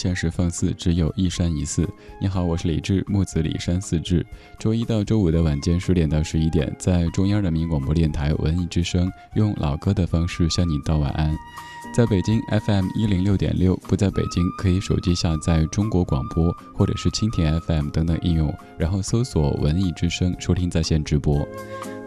现实放肆，只有一山一寺。你好，我是李志，木子李山四志。周一到周五的晚间十点到十一点，在中央人民广播电台文艺之声，用老歌的方式向你道晚安。在北京 FM 一零六点六，不在北京可以手机下载中国广播或者是蜻蜓 FM 等等应用，然后搜索文艺之声收听在线直播。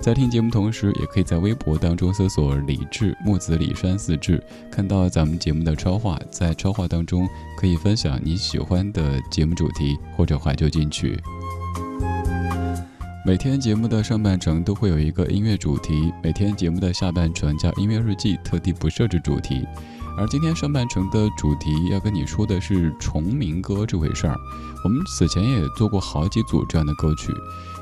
在听节目同时，也可以在微博当中搜索“李志木子李山四志”，看到咱们节目的超话。在超话当中，可以分享你喜欢的节目主题或者怀旧金曲。每天节目的上半程都会有一个音乐主题，每天节目的下半程叫音乐日记，特地不设置主题。而今天上半程的主题要跟你说的是重名歌这回事儿。我们此前也做过好几组这样的歌曲。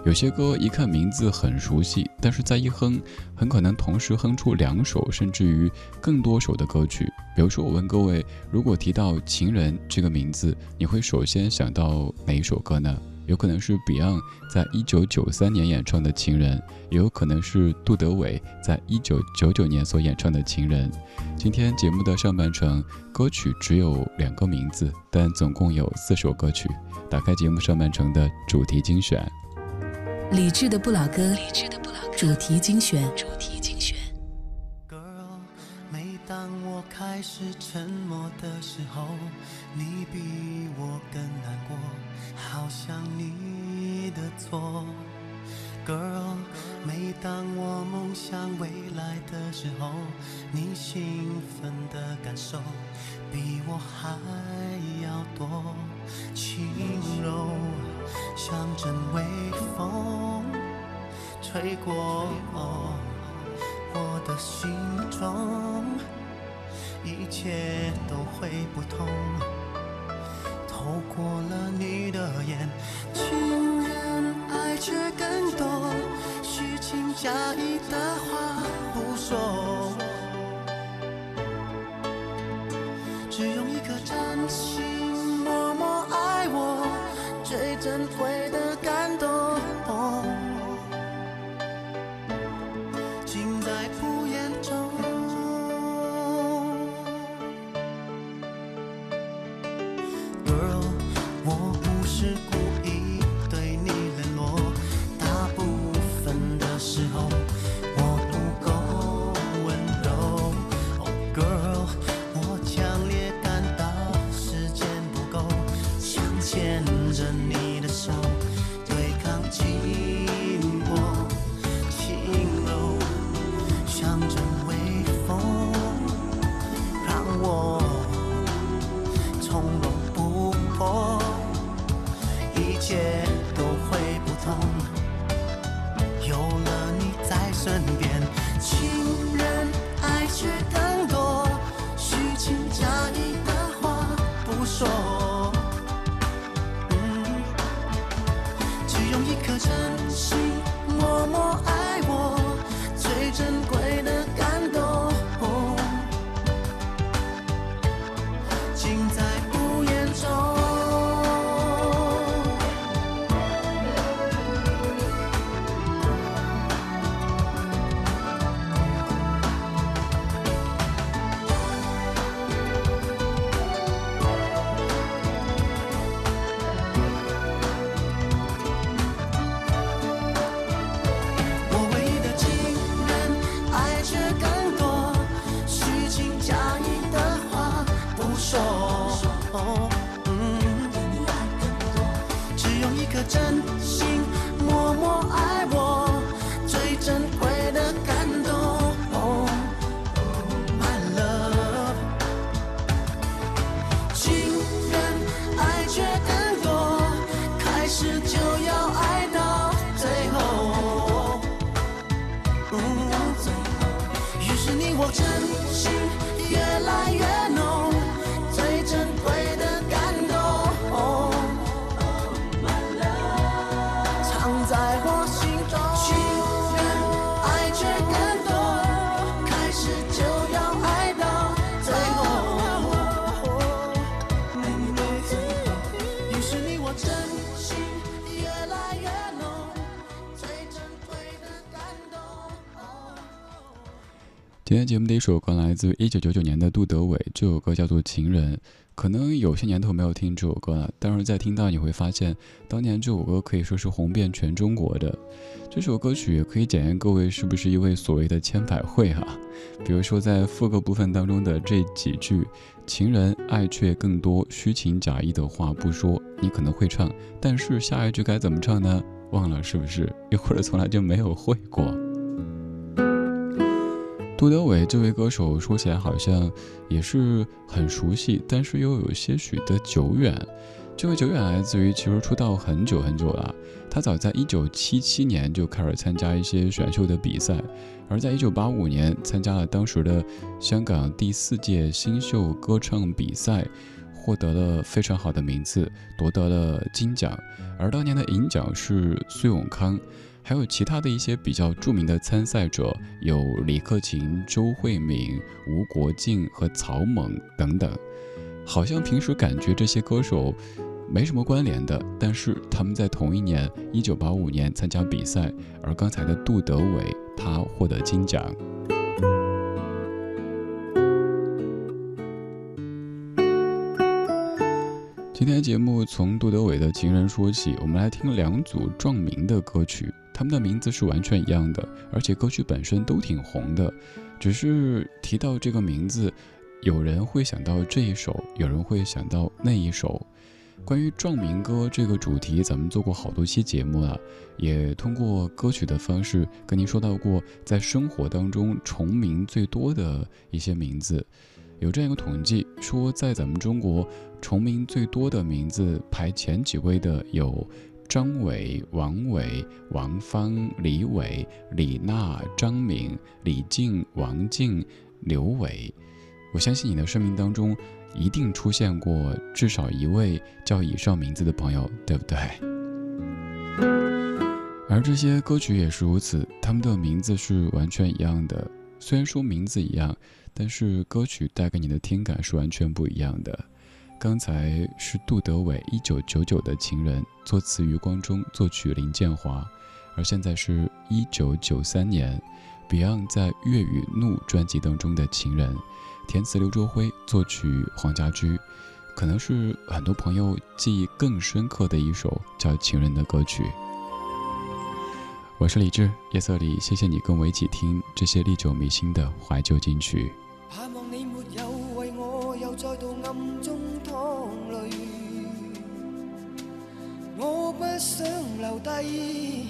有些歌一看名字很熟悉，但是再一哼，很可能同时哼出两首甚至于更多首的歌曲。比如说，我问各位，如果提到《情人》这个名字，你会首先想到哪一首歌呢？有可能是 Beyond 在一九九三年演唱的《情人》，也有可能是杜德伟在一九九九年所演唱的《情人》。今天节目的上半程歌曲只有两个名字，但总共有四首歌曲。打开节目上半程的主题精选。理智的不老歌，主题精选。主题精选。Girl，每当我开始沉默的时候，你比我更难过，好像你的错。Girl，每当我梦想未来的时候，你兴奋的感受比我还要多，轻柔。像阵微风吹过我的心中，一切都会不同。透过了你的眼，情人爱却更多，虚情假意的话不说，珍贵首歌来自一九九九年的杜德伟，这首歌叫做《情人》。可能有些年头没有听这首歌了，但是在听到你会发现，当年这首歌可以说是红遍全中国的。这首歌曲也可以检验各位是不是一位所谓的千百惠啊。比如说在副歌部分当中的这几句“情人爱却更多，虚情假意的话不说”，你可能会唱，但是下一句该怎么唱呢？忘了是不是？又或者从来就没有会过？杜德伟这位歌手说起来好像也是很熟悉，但是又有些许的久远。这位久远来自于其实出道很久很久了，他早在一九七七年就开始参加一些选秀的比赛，而在一九八五年参加了当时的香港第四届新秀歌唱比赛，获得了非常好的名次，夺得了金奖。而当年的银奖是苏永康。还有其他的一些比较著名的参赛者，有李克勤、周慧敏、吴国敬和曹猛等等。好像平时感觉这些歌手没什么关联的，但是他们在同一年，一九八五年参加比赛，而刚才的杜德伟他获得金奖。今天节目从杜德伟的《情人》说起，我们来听两组壮名的歌曲。他们的名字是完全一样的，而且歌曲本身都挺红的，只是提到这个名字，有人会想到这一首，有人会想到那一首。关于壮民歌这个主题，咱们做过好多期节目了，也通过歌曲的方式跟您说到过，在生活当中重名最多的一些名字。有这样一个统计，说在咱们中国 重名最多的名字排前几位的有。张伟、王伟、王芳、李伟、李娜、张敏、李静、王静、刘伟，我相信你的生命当中一定出现过至少一位叫以上名字的朋友，对不对？而这些歌曲也是如此，他们的名字是完全一样的。虽然说名字一样，但是歌曲带给你的听感是完全不一样的。刚才是杜德伟一九九九的情人，作词余光中，作曲林建华，而现在是一九九三年，Beyond 在粤语怒专辑当中的情人，填词刘卓辉，作曲黄家驹，可能是很多朋友记忆更深刻的一首叫《情人》的歌曲。我是李志，夜色里，谢谢你跟我一起听这些历久弥新的怀旧金曲。留低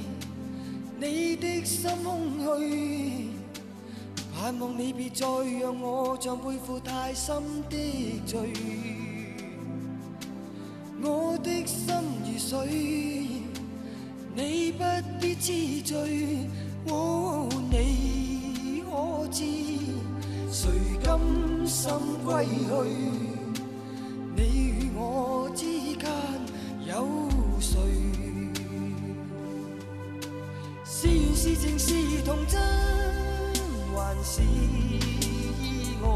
你的心空虚，盼望你别再让我像背负太深的罪，我的心如水，你不必知罪，哦，你可知？谁甘心归去？你与我之间有谁？是情是童真，还是意外？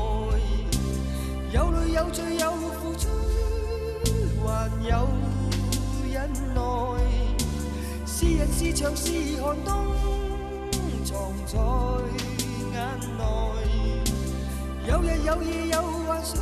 有泪有罪有付出，还有忍耐。是人是墙是寒冬，藏在眼内。有日有夜有幻想，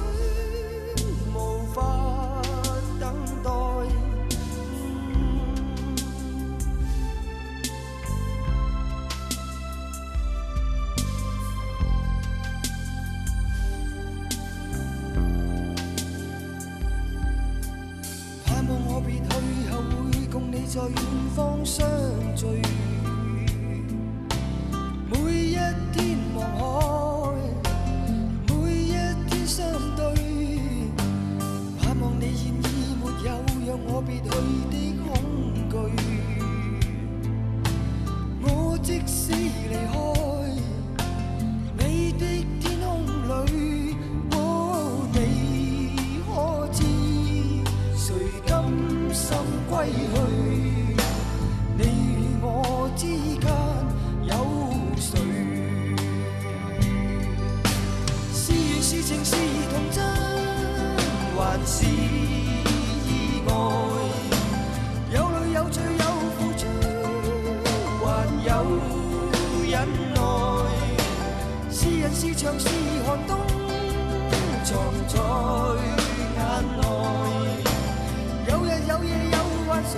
是寒冬，藏在眼内。有日有夜有幻想，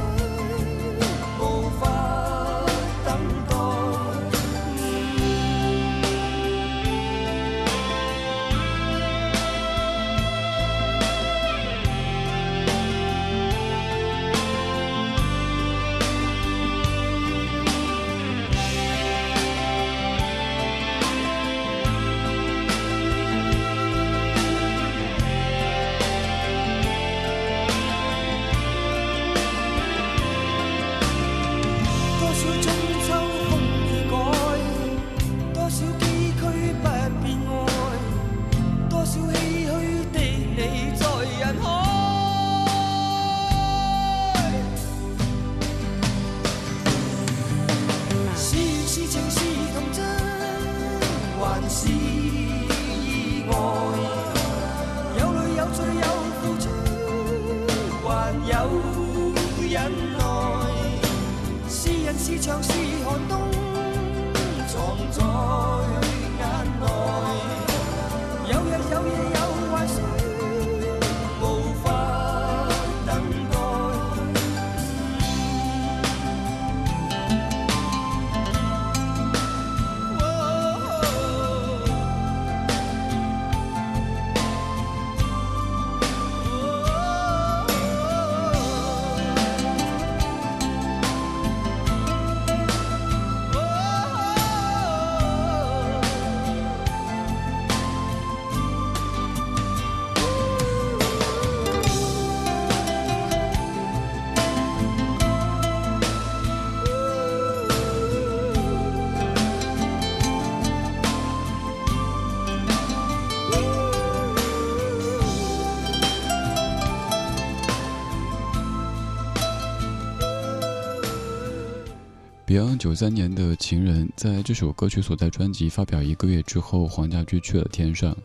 Beyond 九三年的《情人》在这首歌曲所在专辑发表一个月之后，黄家驹去了天上。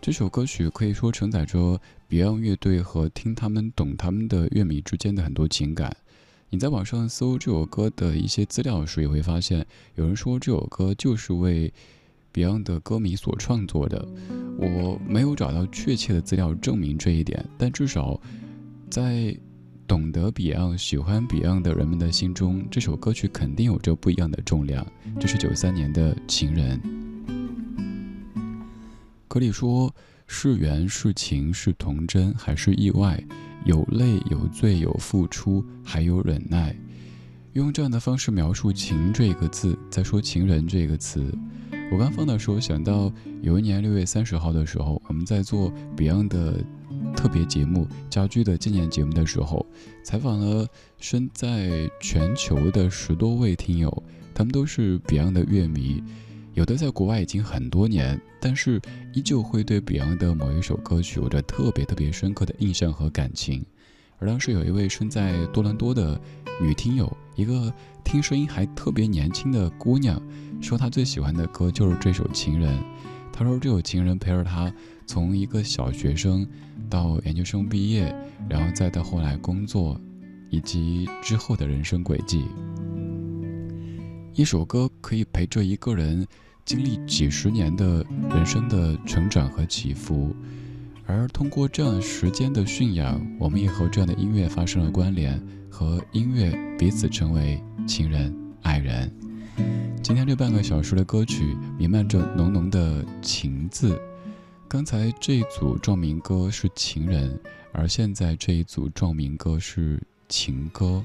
这首歌曲可以说承载着 Beyond 乐队和听他们、懂他们的乐迷之间的很多情感。你在网上搜这首歌的一些资料时，也会发现有人说这首歌就是为 Beyond 的歌迷所创作的。我没有找到确切的资料证明这一点，但至少在懂得 Beyond、喜欢 Beyond 的人们的心中，这首歌曲肯定有着不一样的重量。这是九三年的《情人》。歌里说：“是缘是情是童真还是意外？有泪有罪有付出，还有忍耐。”用这样的方式描述“情”这个字，再说“情人”这个词。我刚放的时候想到，有一年六月三十号的时候，我们在做 Beyond 的特别节目《家居的纪念节目》的时候，采访了身在全球的十多位听友，他们都是 Beyond 的乐迷。有的在国外已经很多年，但是依旧会对 Beyond 的某一首歌曲有着特别特别深刻的印象和感情。而当时有一位身在多伦多的女听友，一个听声音还特别年轻的姑娘，说她最喜欢的歌就是这首《情人》。她说这首《情人》陪着她从一个小学生到研究生毕业，然后再到后来工作，以及之后的人生轨迹。一首歌可以陪着一个人经历几十年的人生的成长和起伏，而通过这样时间的驯养，我们也和这样的音乐发生了关联，和音乐彼此成为情人、爱人。今天这半个小时的歌曲弥漫着浓浓的情字。刚才这一组壮民歌是情人，而现在这一组壮民歌是情歌。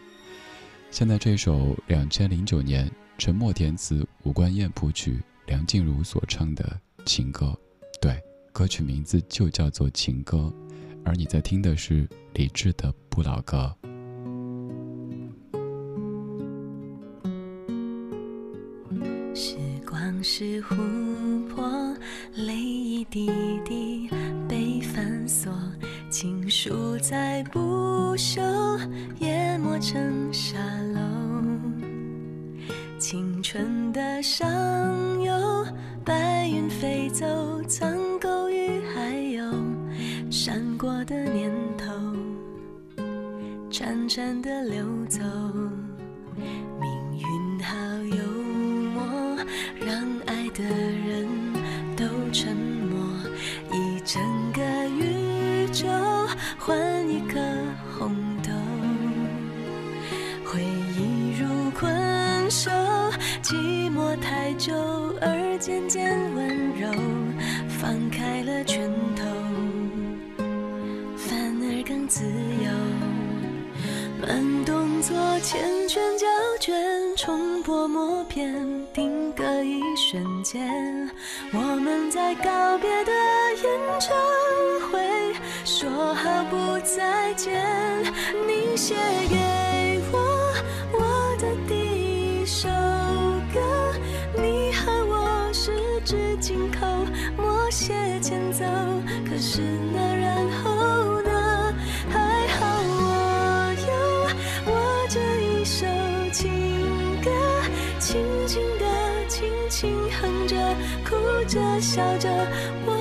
现在这首两千零九年陈默填词、吴冠燕谱曲、梁静茹所唱的情歌，对，歌曲名字就叫做《情歌》，而你在听的是李志的《不老歌》。时光是湖泊，泪一滴在不朽，淹没成沙漏。青春的上游，白云飞走，苍狗与海鸥，闪过的念头，潺潺的流走。哭着笑着，我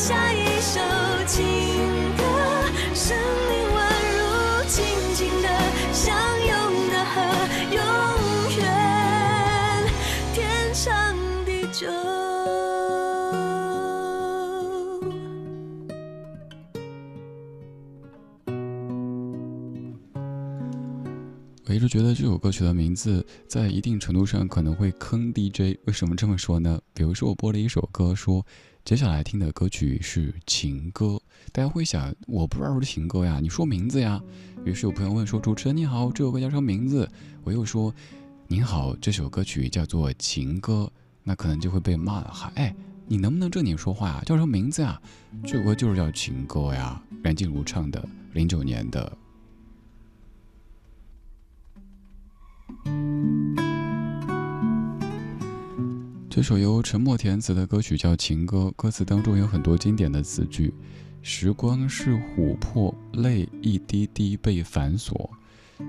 下一首情歌，生命宛如静静的相拥的河，永远天长地久。我一直觉得这首歌曲的名字在一定程度上可能会坑 DJ。为什么这么说呢？比如说我播了一首歌，说接下来听的歌曲是情歌，大家会想我不知道是情歌呀，你说名字呀。于是有朋友问说：“主持人你好，这首歌叫什么名字？”我又说：“您好，这首歌曲叫做情歌。”那可能就会被骂了。哈，哎，你能不能正经说话呀？叫什么名字呀？这首歌就是叫情歌呀，梁静茹唱的，零九年的。这首由陈默填词的歌曲叫《情歌》，歌词当中有很多经典的词句：“时光是琥珀，泪一滴滴被反锁。”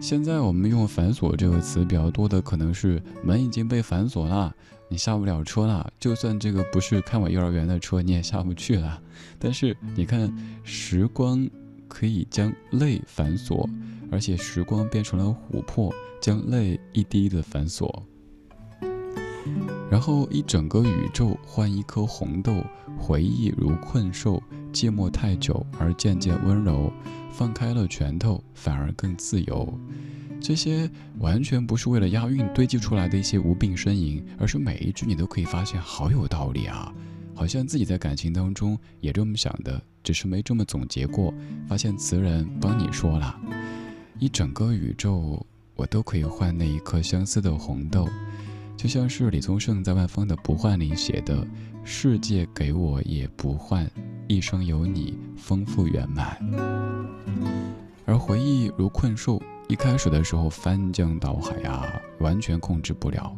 现在我们用“反锁”这个词比较多的，可能是门已经被反锁了，你下不了车了。就算这个不是开往幼儿园的车，你也下不去了。但是你看，时光可以将泪反锁，而且时光变成了琥珀，将泪一滴的反锁。然后一整个宇宙换一颗红豆，回忆如困兽，寂寞太久而渐渐温柔。放开了拳头，反而更自由。这些完全不是为了押韵堆积出来的一些无病呻吟，而是每一句你都可以发现好有道理啊！好像自己在感情当中也这么想的，只是没这么总结过。发现词人帮你说了，一整个宇宙我都可以换那一颗相思的红豆，就像是李宗盛在万芳的《不换》里写的：“世界给我也不换，一生有你丰富圆满。”而回忆如困兽，一开始的时候翻江倒海啊，完全控制不了。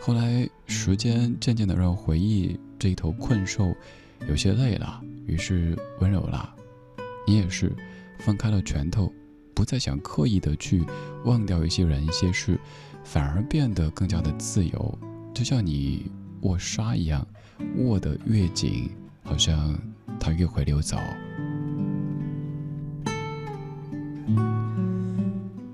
后来时间渐渐的让回忆这一头困兽有些累了，于是温柔了。你也是放开了拳头，不再想刻意的去忘掉一些人一些事，反而变得更加的自由，就像你握沙一样，握得越紧，好像它越会溜走。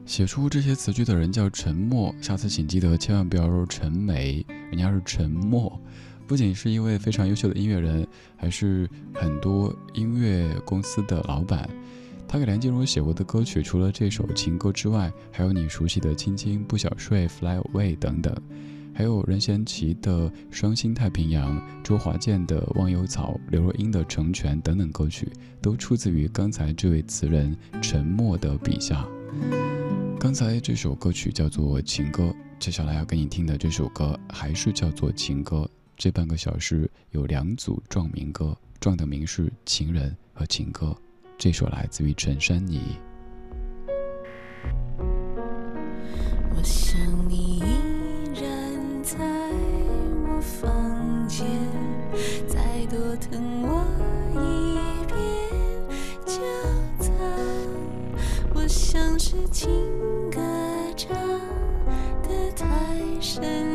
写出这些词句的人叫陈默，下次请记得千万不要说陈梅，人家是陈默。不仅是一位非常优秀的音乐人，还是很多音乐公司的老板。他给梁静茹写过的歌曲，除了这首情歌之外，还有你熟悉的《亲亲不想睡》《Fly Away》等等，还有任贤齐的《双星太平洋》，周华健的《忘忧草》，刘若英的《成全》等等歌曲，都出自于刚才这位词人陈默的笔下。刚才这首歌曲叫做《情歌》，接下来要给你听的这首歌还是叫做《情歌》。这半个小时有两组壮民歌，壮的名是《情人》和《情歌》。这首来自于陈珊妮。我想你依然在我房间，再多疼我一遍就走。我像是情歌唱的太深。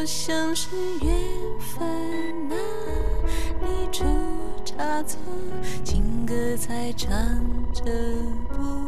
我像是缘分啊，你出差错，情歌才唱着不。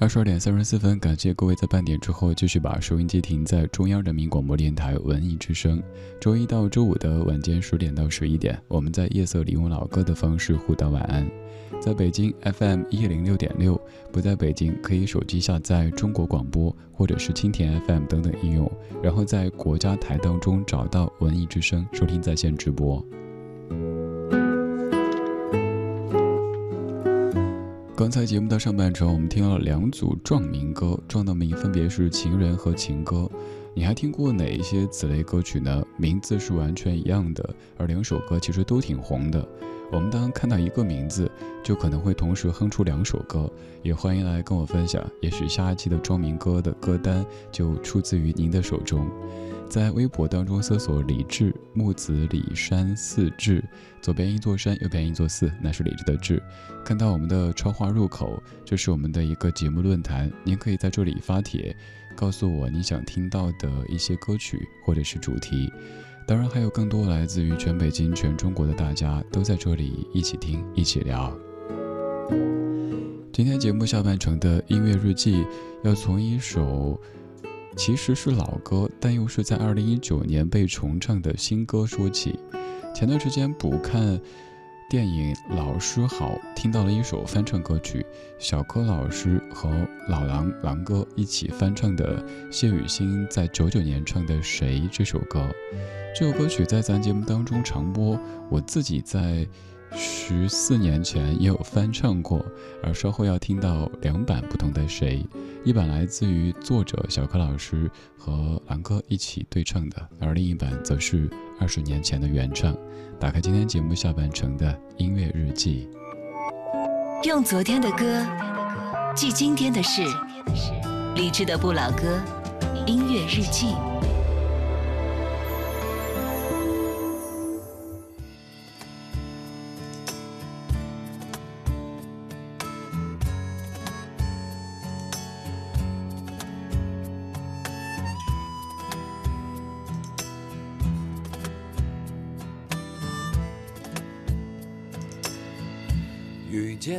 二十二点三十四分，感谢各位在半点之后继续把收音机停在中央人民广播电台文艺之声。周一到周五的晚间十点到十一点，我们在夜色里用老歌的方式互道晚安。在北京 FM 一零六点六，不在北京可以手机下载中国广播或者是蜻蜓 FM 等等应用，然后在国家台当中找到文艺之声，收听在线直播。刚才节目的上半程，我们听了两组壮民歌，壮的名分别是情人和情歌。你还听过哪一些此类歌曲呢？名字是完全一样的，而两首歌其实都挺红的。我们当看到一个名字，就可能会同时哼出两首歌。也欢迎来跟我分享，也许下一期的壮民歌的歌单就出自于您的手中。在微博当中搜索“李志木子李山寺志”，左边一座山，右边一座寺，那是李志的志。看到我们的超话入口，这是我们的一个节目论坛，您可以在这里发帖，告诉我你想听到的一些歌曲或者是主题。当然，还有更多来自于全北京、全中国的大家都在这里一起听、一起聊。今天节目下半程的音乐日记，要从一首。其实是老歌，但又是在二零一九年被重唱的新歌说起。前段时间补看电影《老师好》，听到了一首翻唱歌曲，小柯老师和老狼狼哥一起翻唱的谢雨欣在九九年唱的《谁》这首歌。这首歌曲在咱节目当中常播，我自己在。十四年前也有翻唱过，而稍后要听到两版不同的谁，一版来自于作者小柯老师和狼哥一起对唱的，而另一版则是二十年前的原唱。打开今天节目下半程的音乐日记，用昨天的歌记今天的事，理智的不老歌，音乐日记。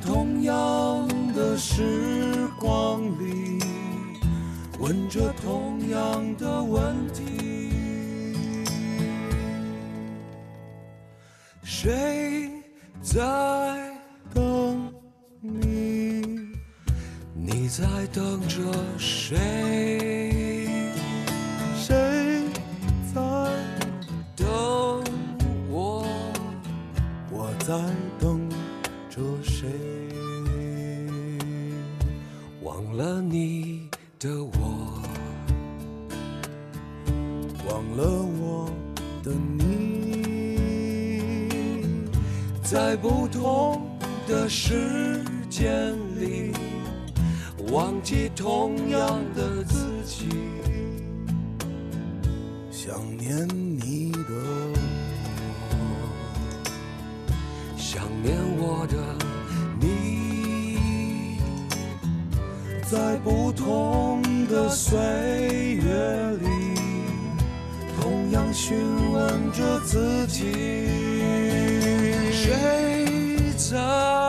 同样的时光里，问着同样的问题：谁在等你？你在等着谁？谁在等我？我在在不同的时间里，忘记同样的自己，想念你的我，想。念我的你，在不同的岁月里，同样询问着自己：谁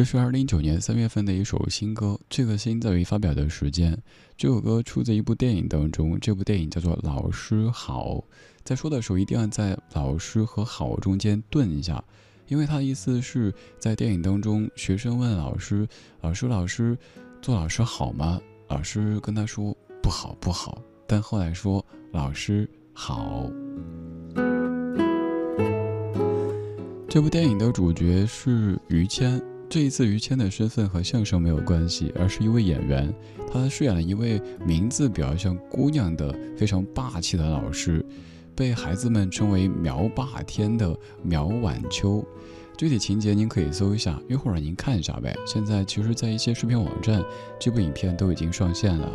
这是二零一九年三月份的一首新歌，这个新在于发表的时间。这首歌出自一部电影当中，这部电影叫做《老师好》。在说的时候，一定要在“老师”和“好”中间顿一下，因为它的意思是在电影当中，学生问老师：“老师，老师，做老师好吗？”老师跟他说：“不好，不好。”但后来说：“老师好。”这部电影的主角是于谦。这一次，于谦的身份和相声没有关系，而是一位演员。他饰演了一位名字比较像姑娘的非常霸气的老师，被孩子们称为“苗霸天”的苗晚秋。具体情节您可以搜一下，一会儿您看一下呗。现在其实，在一些视频网站，这部影片都已经上线了。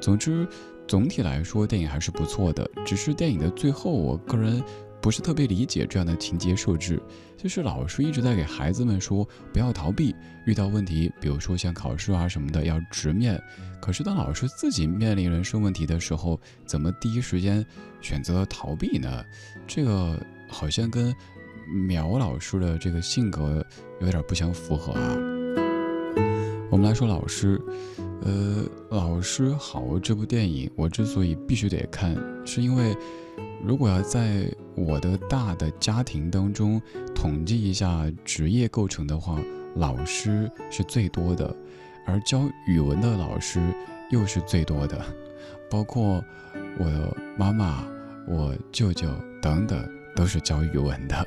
总之，总体来说，电影还是不错的。只是电影的最后，我个人。不是特别理解这样的情节设置，就是老师一直在给孩子们说不要逃避，遇到问题，比如说像考试啊什么的要直面。可是当老师自己面临人生问题的时候，怎么第一时间选择逃避呢？这个好像跟苗老师的这个性格有点不相符合啊。我们来说老师，呃，老师好这部电影，我之所以必须得看，是因为。如果要在我的大的家庭当中统计一下职业构成的话，老师是最多的，而教语文的老师又是最多的，包括我的妈妈、我舅舅等等都是教语文的。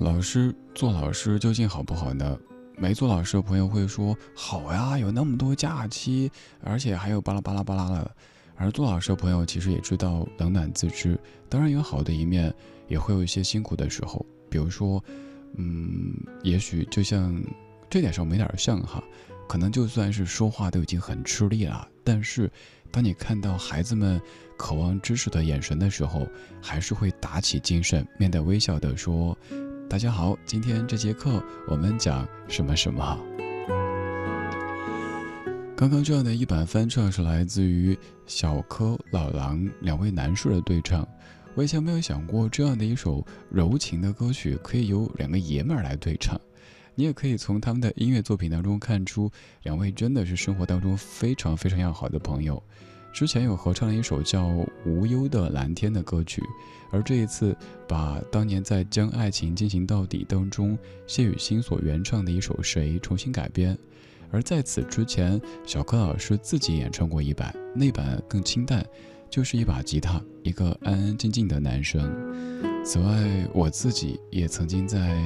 老师做老师究竟好不好呢？没做老师的朋友会说：“好呀，有那么多假期，而且还有巴拉巴拉巴拉的。”而做老师的朋友其实也知道冷暖自知，当然有好的一面，也会有一些辛苦的时候。比如说，嗯，也许就像这点上没点像哈，可能就算是说话都已经很吃力了，但是当你看到孩子们渴望知识的眼神的时候，还是会打起精神，面带微笑的说。大家好，今天这节课我们讲什么什么？刚刚这样的一版翻唱是来自于小柯、老狼两位男士的对唱。我以前没有想过，这样的一首柔情的歌曲可以由两个爷们儿来对唱。你也可以从他们的音乐作品当中看出，两位真的是生活当中非常非常要好的朋友。之前有合唱了一首叫《无忧的蓝天》的歌曲，而这一次把当年在《将爱情进行到底》当中谢雨欣所原唱的一首《谁》重新改编。而在此之前，小柯老师自己演唱过一版，那版更清淡，就是一把吉他，一个安安静静的男生。此外，我自己也曾经在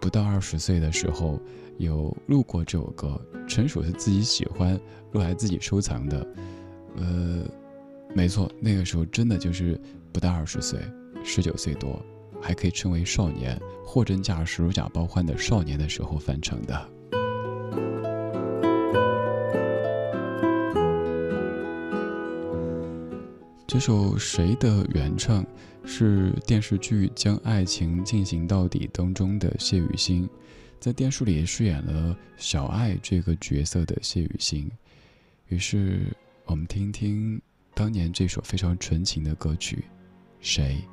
不到二十岁的时候有录过这首歌，纯属是自己喜欢，录来自己收藏的。呃，没错，那个时候真的就是不到二十岁，十九岁多，还可以称为少年，货真价实、如假包换的少年的时候翻成的。这首谁的原唱是电视剧《将爱情进行到底》当中的谢雨欣，在电视里饰演了小爱这个角色的谢雨欣，于是。我们听听当年这首非常纯情的歌曲，谁？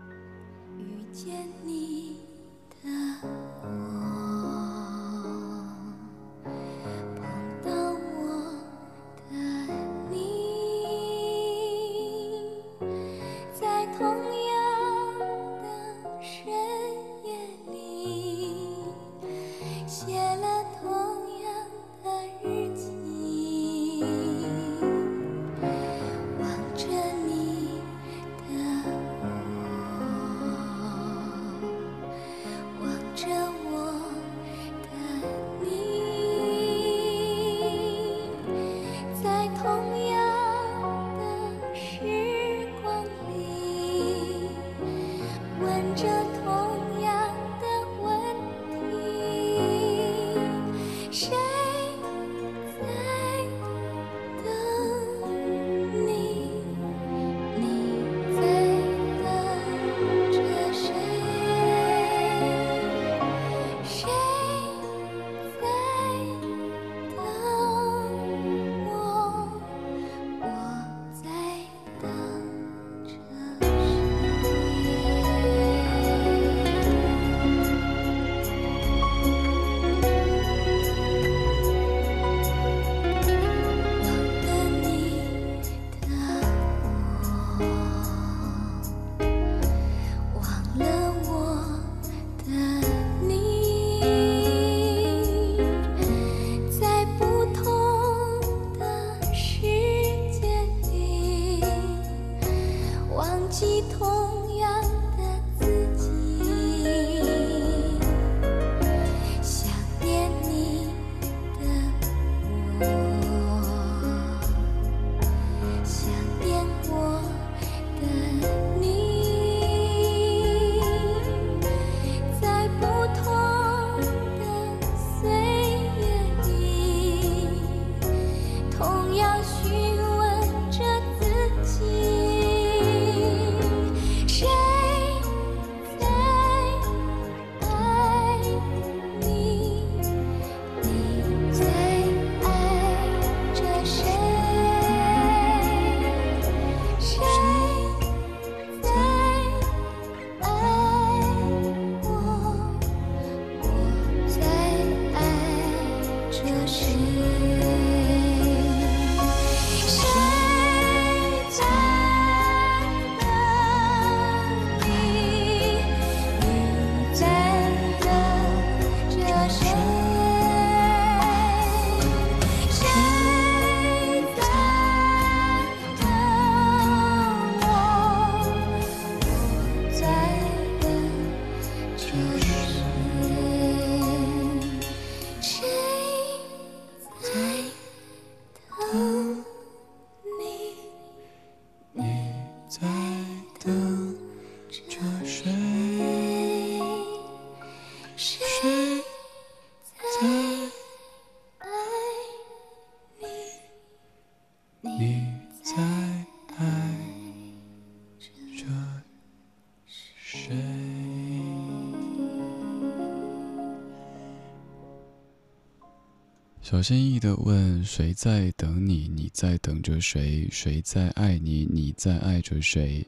小心翼翼地问：“谁在等你？你在等着谁？谁在爱你？你在爱着谁？”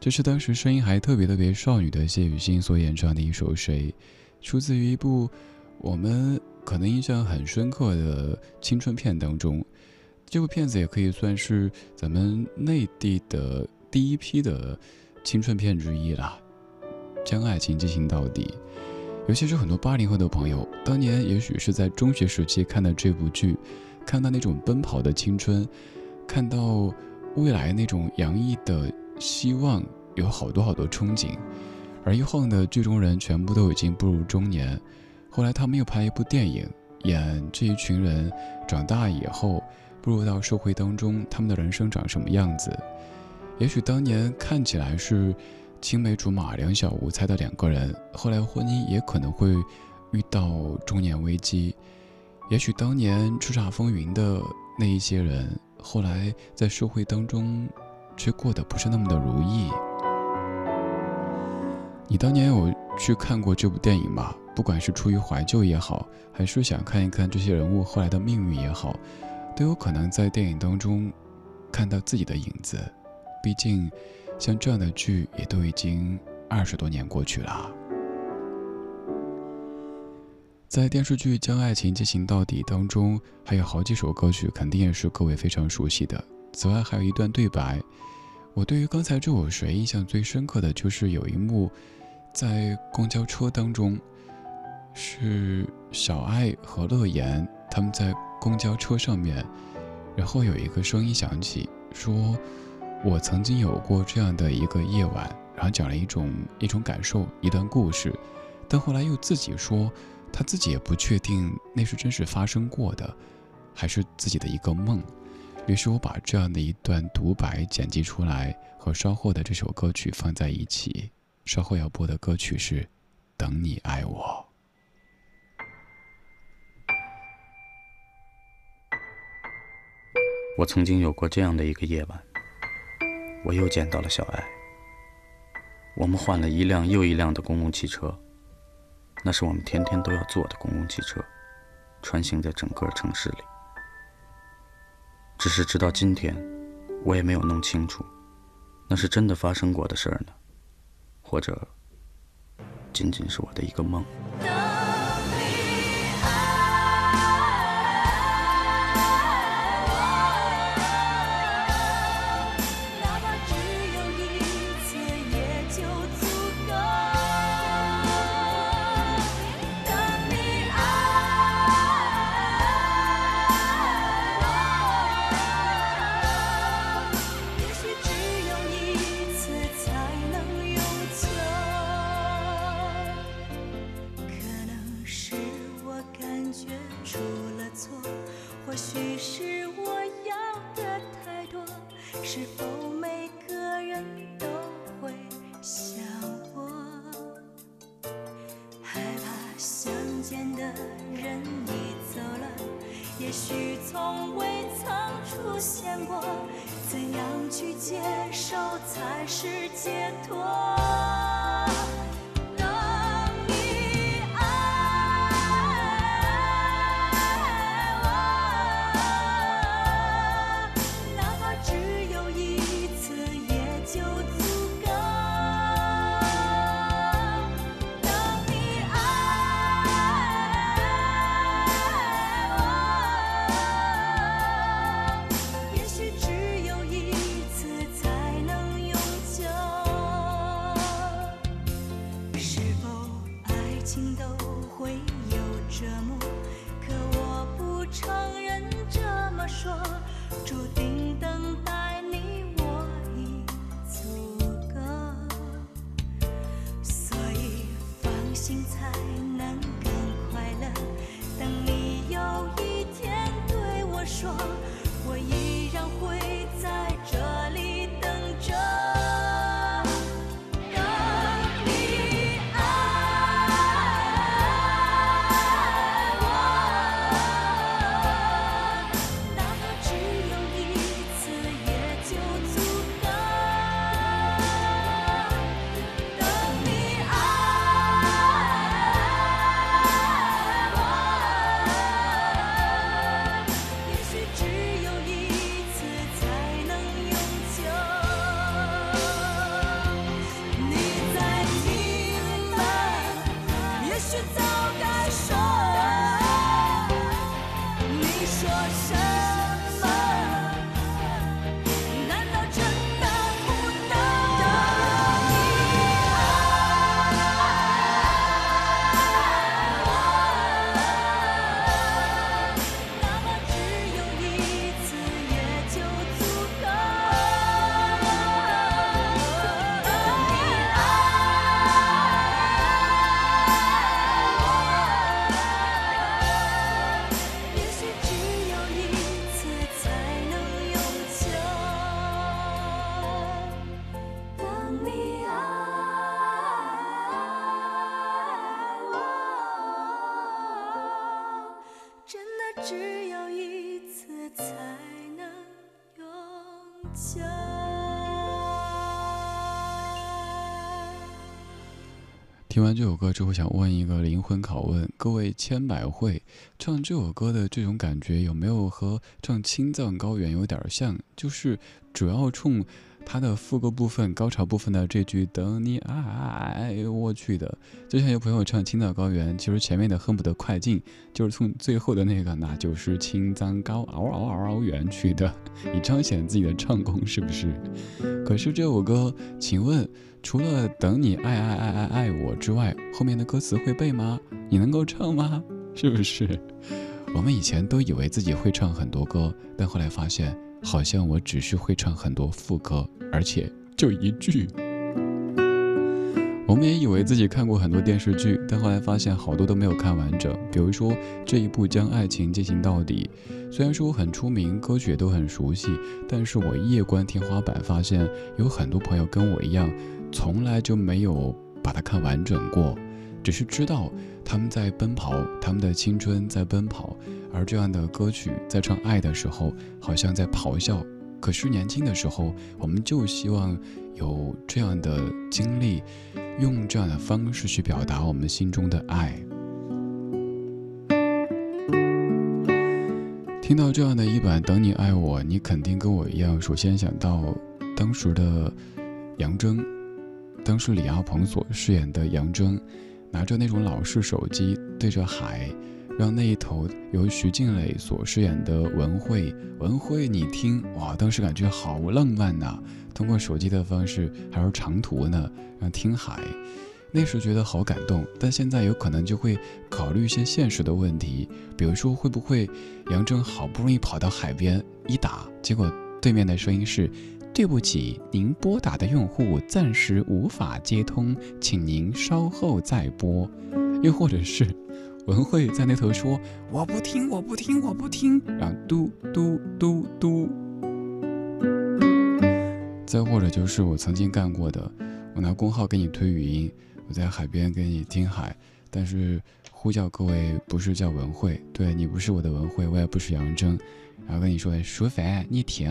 这是当时声音还特别特别少女的谢雨欣所演唱的一首《谁》，出自于一部我们可能印象很深刻的青春片当中。这部片子也可以算是咱们内地的第一批的青春片之一了，将爱情进行到底。尤其是很多八零后的朋友，当年也许是在中学时期看的这部剧，看到那种奔跑的青春，看到未来那种洋溢的希望，有好多好多憧憬。而一晃的剧中人全部都已经步入中年，后来他们又拍一部电影，演这一群人长大以后步入到社会当中，他们的人生长什么样子？也许当年看起来是。青梅竹马、两小无猜的两个人，后来婚姻也可能会遇到中年危机。也许当年叱咤风云的那一些人，后来在社会当中却过得不是那么的如意。你当年有去看过这部电影吗？不管是出于怀旧也好，还是想看一看这些人物后来的命运也好，都有可能在电影当中看到自己的影子。毕竟。像这样的剧也都已经二十多年过去了。在电视剧《将爱情进行到底》当中，还有好几首歌曲，肯定也是各位非常熟悉的。此外，还有一段对白，我对于刚才这首谁印象最深刻的就是有一幕，在公交车当中，是小爱和乐言他们在公交车上面，然后有一个声音响起说。我曾经有过这样的一个夜晚，然后讲了一种一种感受，一段故事，但后来又自己说，他自己也不确定那是真实发生过的，还是自己的一个梦。于是我把这样的一段独白剪辑出来，和稍后的这首歌曲放在一起。稍后要播的歌曲是《等你爱我》。我曾经有过这样的一个夜晚。我又见到了小爱。我们换了一辆又一辆的公共汽车，那是我们天天都要坐的公共汽车，穿行在整个城市里。只是直到今天，我也没有弄清楚，那是真的发生过的事儿呢，或者仅仅是我的一个梦。听完这首歌之后，想问一个灵魂拷问：各位千百惠，唱这首歌的这种感觉有没有和唱《青藏高原》有点像？就是主要冲。他的副歌部分、高潮部分的这句“等你爱我去的”，就像有朋友唱《青藏高原》，其实前面的恨不得快进，就是从最后的那个，那就是青藏高嗷嗷嗷原去的，以彰显自己的唱功，是不是？可是这首歌，请问除了“等你爱爱爱爱爱我”之外，后面的歌词会背吗？你能够唱吗？是不是？我们以前都以为自己会唱很多歌，但后来发现。好像我只是会唱很多副歌，而且就一句。我们也以为自己看过很多电视剧，但后来发现好多都没有看完整。比如说这一部《将爱情进行到底》，虽然说很出名，歌曲也都很熟悉，但是我夜观天花板，发现有很多朋友跟我一样，从来就没有把它看完整过，只是知道他们在奔跑，他们的青春在奔跑。而这样的歌曲在唱爱的时候，好像在咆哮。可是年轻的时候，我们就希望有这样的经历，用这样的方式去表达我们心中的爱。听到这样的一版《等你爱我》，你肯定跟我一样，首先想到当时的杨铮，当时李亚鹏所饰演的杨铮，拿着那种老式手机对着海。让那一头由徐静蕾所饰演的文慧，文慧，你听，哇，当时感觉好浪漫呐！通过手机的方式，还是长途呢，让听海，那时觉得好感动。但现在有可能就会考虑一些现实的问题，比如说会不会杨铮好不容易跑到海边一打，结果对面的声音是：对不起，您拨打的用户暂时无法接通，请您稍后再拨。又或者是。文慧在那头说：“我不听，我不听，我不听。”然后嘟嘟嘟嘟。再或者就是我曾经干过的，我拿公号给你推语音，我在海边给你听海，但是呼叫各位不是叫文慧，对你不是我的文慧，我也不是杨铮，然后跟你说淑芬，你停。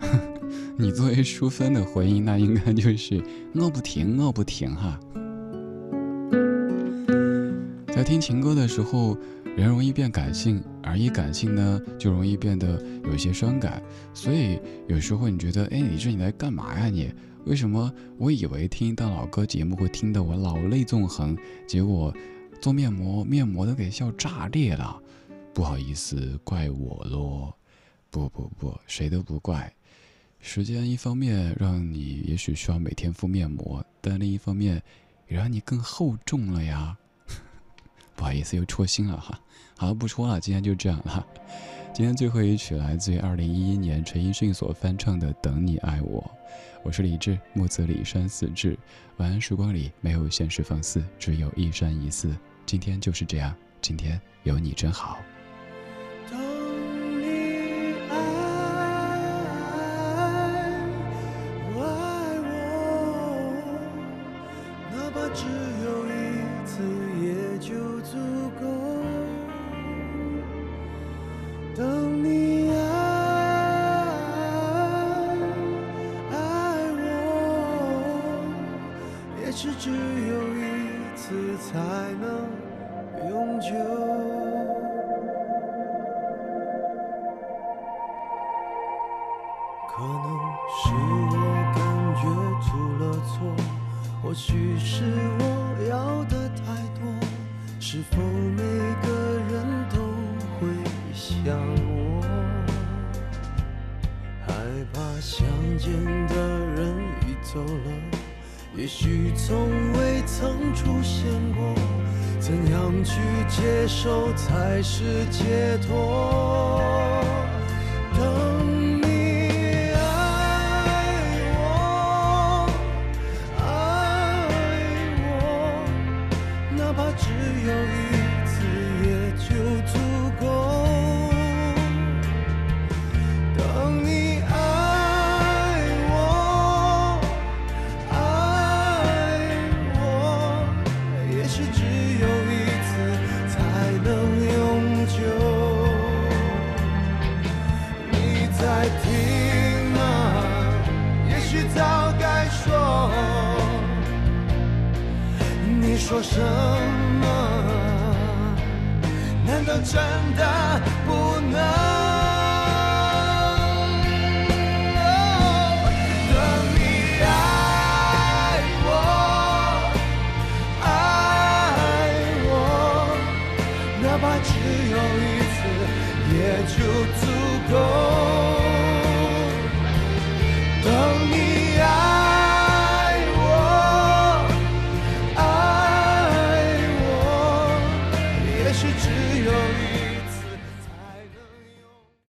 你作为淑芬的回应，那应该就是我不停，我不停哈。在听情歌的时候，人容易变感性，而一感性呢，就容易变得有些伤感。所以有时候你觉得，哎，李志你在干嘛呀？你为什么？我以为听一档老歌节目会听得我老泪纵横，结果做面膜，面膜都给笑炸裂了。不好意思，怪我咯。不不不，谁都不怪。时间一方面让你也许需要每天敷面膜，但另一方面也让你更厚重了呀。不好意思，又戳心了哈。好，不戳了，今天就这样了。今天最后一曲来自于二零一一年陈奕迅所翻唱的《等你爱我》。我是李志，木子李山四志。晚安时光里没有现实放肆，只有一山一寺。今天就是这样，今天有你真好。见的人已走了也许从未曾出现过怎样去接受才是解脱？